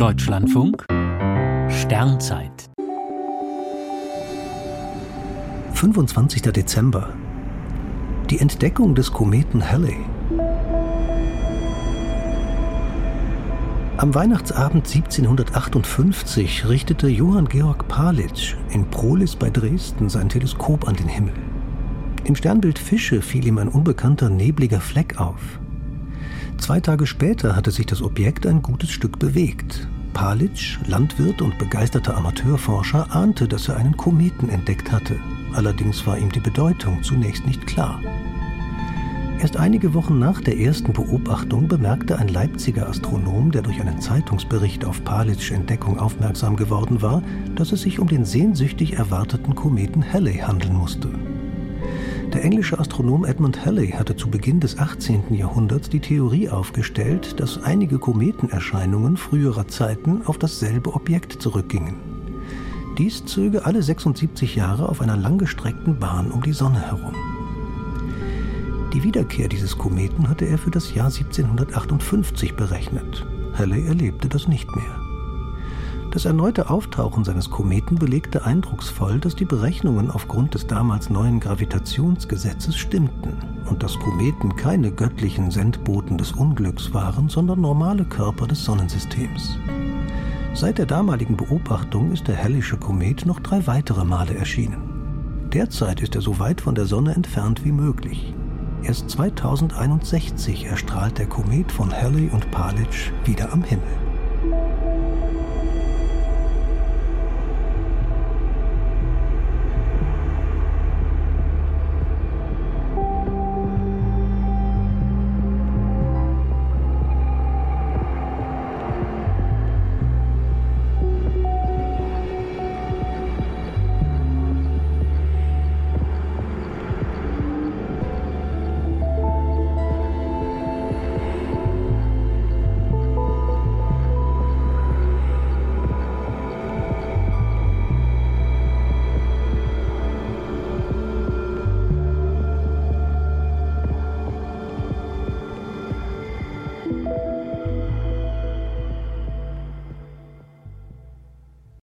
Deutschlandfunk Sternzeit 25. Dezember Die Entdeckung des Kometen Halley Am Weihnachtsabend 1758 richtete Johann Georg Palitsch in Prolis bei Dresden sein Teleskop an den Himmel. Im Sternbild Fische fiel ihm ein unbekannter nebliger Fleck auf. Zwei Tage später hatte sich das Objekt ein gutes Stück bewegt. Palitsch, Landwirt und begeisterter Amateurforscher, ahnte, dass er einen Kometen entdeckt hatte. Allerdings war ihm die Bedeutung zunächst nicht klar. Erst einige Wochen nach der ersten Beobachtung bemerkte ein Leipziger Astronom, der durch einen Zeitungsbericht auf Palitschs Entdeckung aufmerksam geworden war, dass es sich um den sehnsüchtig erwarteten Kometen Halley handeln musste. Der englische Astronom Edmund Halley hatte zu Beginn des 18. Jahrhunderts die Theorie aufgestellt, dass einige Kometenerscheinungen früherer Zeiten auf dasselbe Objekt zurückgingen. Dies zöge alle 76 Jahre auf einer langgestreckten Bahn um die Sonne herum. Die Wiederkehr dieses Kometen hatte er für das Jahr 1758 berechnet. Halley erlebte das nicht mehr. Das erneute Auftauchen seines Kometen belegte eindrucksvoll, dass die Berechnungen aufgrund des damals neuen Gravitationsgesetzes stimmten und dass Kometen keine göttlichen Sendboten des Unglücks waren, sondern normale Körper des Sonnensystems. Seit der damaligen Beobachtung ist der Hellische Komet noch drei weitere Male erschienen. Derzeit ist er so weit von der Sonne entfernt wie möglich. Erst 2061 erstrahlt der Komet von Halley und Palitsch wieder am Himmel.